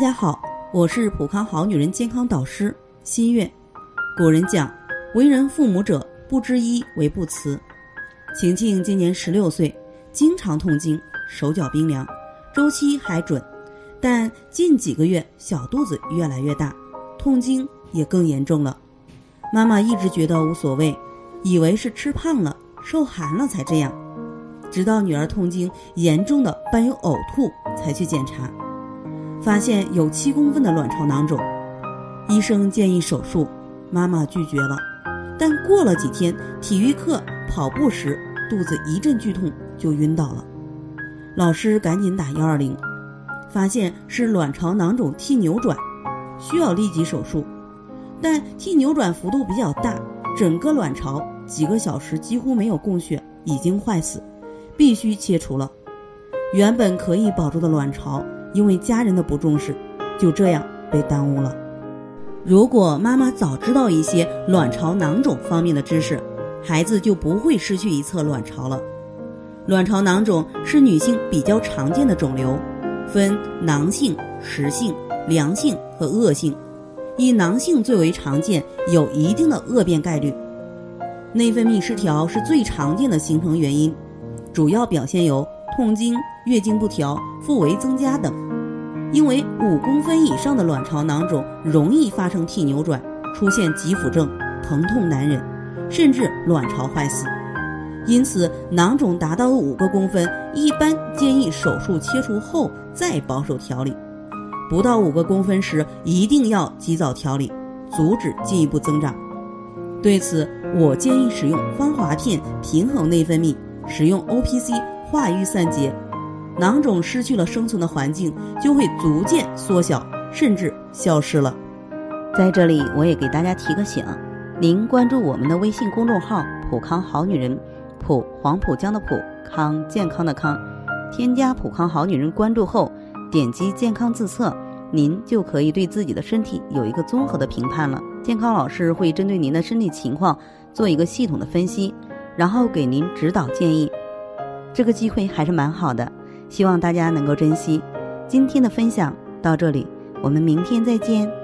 大家好，我是普康好女人健康导师新月。古人讲，为人父母者，不知医为不慈。晴晴今年十六岁，经常痛经，手脚冰凉，周期还准，但近几个月小肚子越来越大，痛经也更严重了。妈妈一直觉得无所谓，以为是吃胖了、受寒了才这样，直到女儿痛经严重的伴有呕吐，才去检查。发现有七公分的卵巢囊肿，医生建议手术，妈妈拒绝了。但过了几天，体育课跑步时肚子一阵剧痛就晕倒了，老师赶紧打幺二零，发现是卵巢囊肿替扭转，需要立即手术。但替扭转幅度比较大，整个卵巢几个小时几乎没有供血，已经坏死，必须切除了。原本可以保住的卵巢。因为家人的不重视，就这样被耽误了。如果妈妈早知道一些卵巢囊肿方面的知识，孩子就不会失去一侧卵巢了。卵巢囊肿是女性比较常见的肿瘤，分囊性、实性、良性和恶性。以囊性最为常见，有一定的恶变概率。内分泌失调是最常见的形成原因，主要表现有。痛经、月经不调、腹围增加等，因为五公分以上的卵巢囊肿容易发生替扭转，出现急腹症、疼痛难忍，甚至卵巢坏死。因此，囊肿达到五个公分，一般建议手术切除后再保守调理；不到五个公分时，一定要及早调理，阻止进一步增长。对此，我建议使用芳华片平衡内分泌，使用 O P C。化瘀散结，囊肿失去了生存的环境，就会逐渐缩小，甚至消失了。在这里，我也给大家提个醒：您关注我们的微信公众号“普康好女人”，普黄浦江的普康健康的康，添加“普康好女人”关注后，点击健康自测，您就可以对自己的身体有一个综合的评判了。健康老师会针对您的身体情况做一个系统的分析，然后给您指导建议。这个机会还是蛮好的，希望大家能够珍惜。今天的分享到这里，我们明天再见。